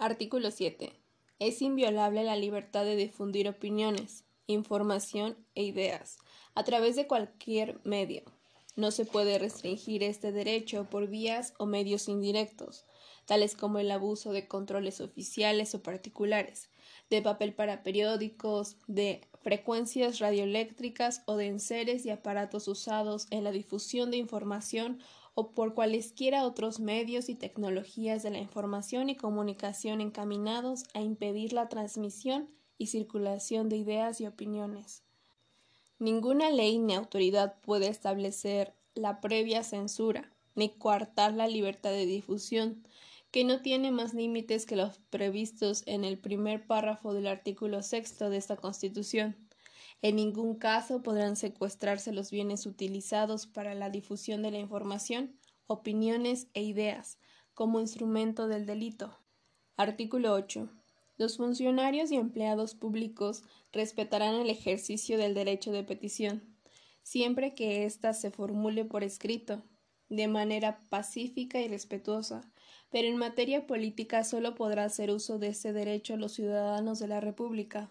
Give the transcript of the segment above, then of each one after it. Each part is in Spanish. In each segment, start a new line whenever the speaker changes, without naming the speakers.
Artículo 7. Es inviolable la libertad de difundir opiniones, información e ideas a través de cualquier medio. No se puede restringir este derecho por vías o medios indirectos, tales como el abuso de controles oficiales o particulares, de papel para periódicos, de frecuencias radioeléctricas o de enseres y aparatos usados en la difusión de información o por cualesquiera otros medios y tecnologías de la información y comunicación encaminados a impedir la transmisión y circulación de ideas y opiniones. Ninguna ley ni autoridad puede establecer la previa censura ni coartar la libertad de difusión, que no tiene más límites que los previstos en el primer párrafo del artículo sexto de esta Constitución. En ningún caso podrán secuestrarse los bienes utilizados para la difusión de la información, opiniones e ideas, como instrumento del delito. Artículo 8. Los funcionarios y empleados públicos respetarán el ejercicio del derecho de petición, siempre que ésta se formule por escrito, de manera pacífica y respetuosa, pero en materia política solo podrá hacer uso de ese derecho los ciudadanos de la República.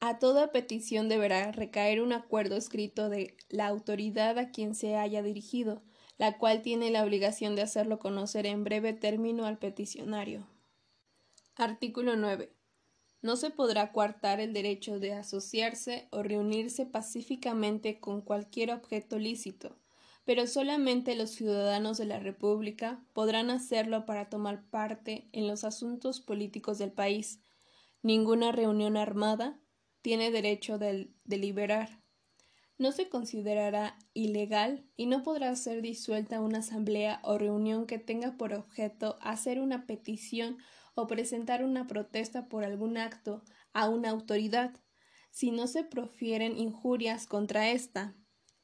A toda petición deberá recaer un acuerdo escrito de la autoridad a quien se haya dirigido, la cual tiene la obligación de hacerlo conocer en breve término al peticionario. Artículo 9. No se podrá coartar el derecho de asociarse o reunirse pacíficamente con cualquier objeto lícito, pero solamente los ciudadanos de la República podrán hacerlo para tomar parte en los asuntos políticos del país. Ninguna reunión armada tiene derecho de deliberar. No se considerará ilegal y no podrá ser disuelta una asamblea o reunión que tenga por objeto hacer una petición o presentar una protesta por algún acto a una autoridad, si no se profieren injurias contra ésta,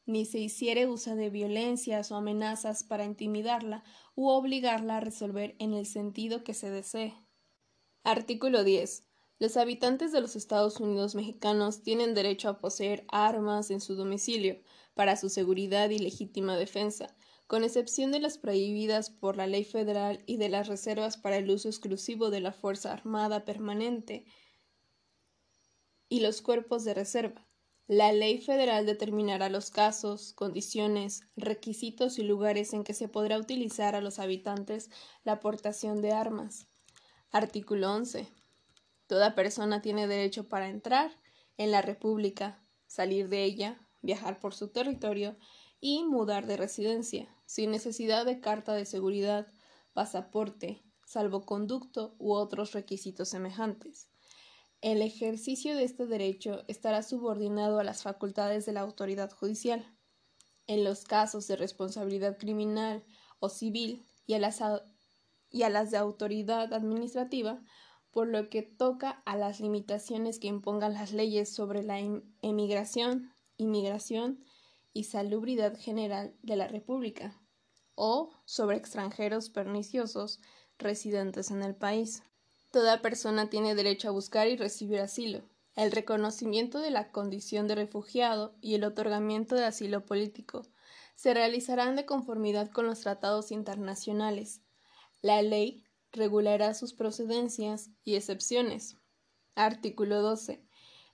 ni se hiciere uso de violencias o amenazas para intimidarla u obligarla a resolver en el sentido que se desee. Artículo 10. Los habitantes de los Estados Unidos mexicanos tienen derecho a poseer armas en su domicilio para su seguridad y legítima defensa, con excepción de las prohibidas por la ley federal y de las reservas para el uso exclusivo de la Fuerza Armada Permanente y los cuerpos de reserva, la ley federal determinará los casos, condiciones, requisitos y lugares en que se podrá utilizar a los habitantes la aportación de armas. Artículo 11. Toda persona tiene derecho para entrar en la República, salir de ella, viajar por su territorio y mudar de residencia, sin necesidad de carta de seguridad, pasaporte, salvoconducto u otros requisitos semejantes. El ejercicio de este derecho estará subordinado a las facultades de la autoridad judicial. En los casos de responsabilidad criminal o civil y a las, y a las de autoridad administrativa, por lo que toca a las limitaciones que impongan las leyes sobre la em-, emigración, inmigración y salubridad general de la República, o sobre extranjeros perniciosos residentes en el país. Toda persona tiene derecho a buscar y recibir asilo. El reconocimiento de la condición de refugiado y el otorgamiento de asilo político se realizarán de conformidad con los tratados internacionales. La ley regulará sus procedencias y excepciones. Artículo 12.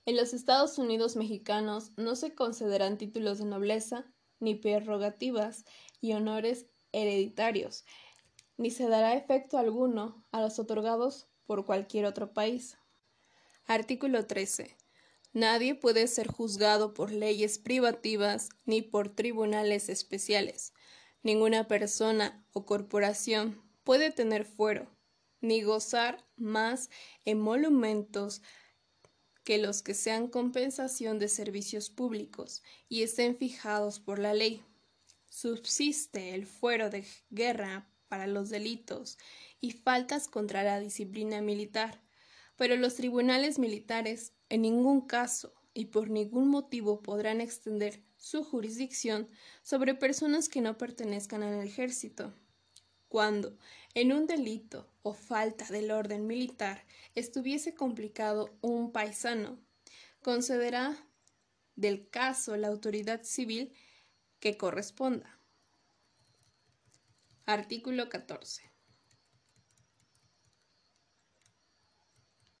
En los Estados Unidos mexicanos no se concederán títulos de nobleza, ni prerrogativas y honores hereditarios, ni se dará efecto alguno a los otorgados por cualquier otro país. Artículo 13. Nadie puede ser juzgado por leyes privativas ni por tribunales especiales. Ninguna persona o corporación puede tener fuero ni gozar más emolumentos que los que sean compensación de servicios públicos y estén fijados por la ley. Subsiste el fuero de guerra para los delitos y faltas contra la disciplina militar, pero los tribunales militares en ningún caso y por ningún motivo podrán extender su jurisdicción sobre personas que no pertenezcan al ejército. Cuando, en un delito o falta del orden militar, estuviese complicado un paisano, concederá del caso la autoridad civil que corresponda. Artículo 14.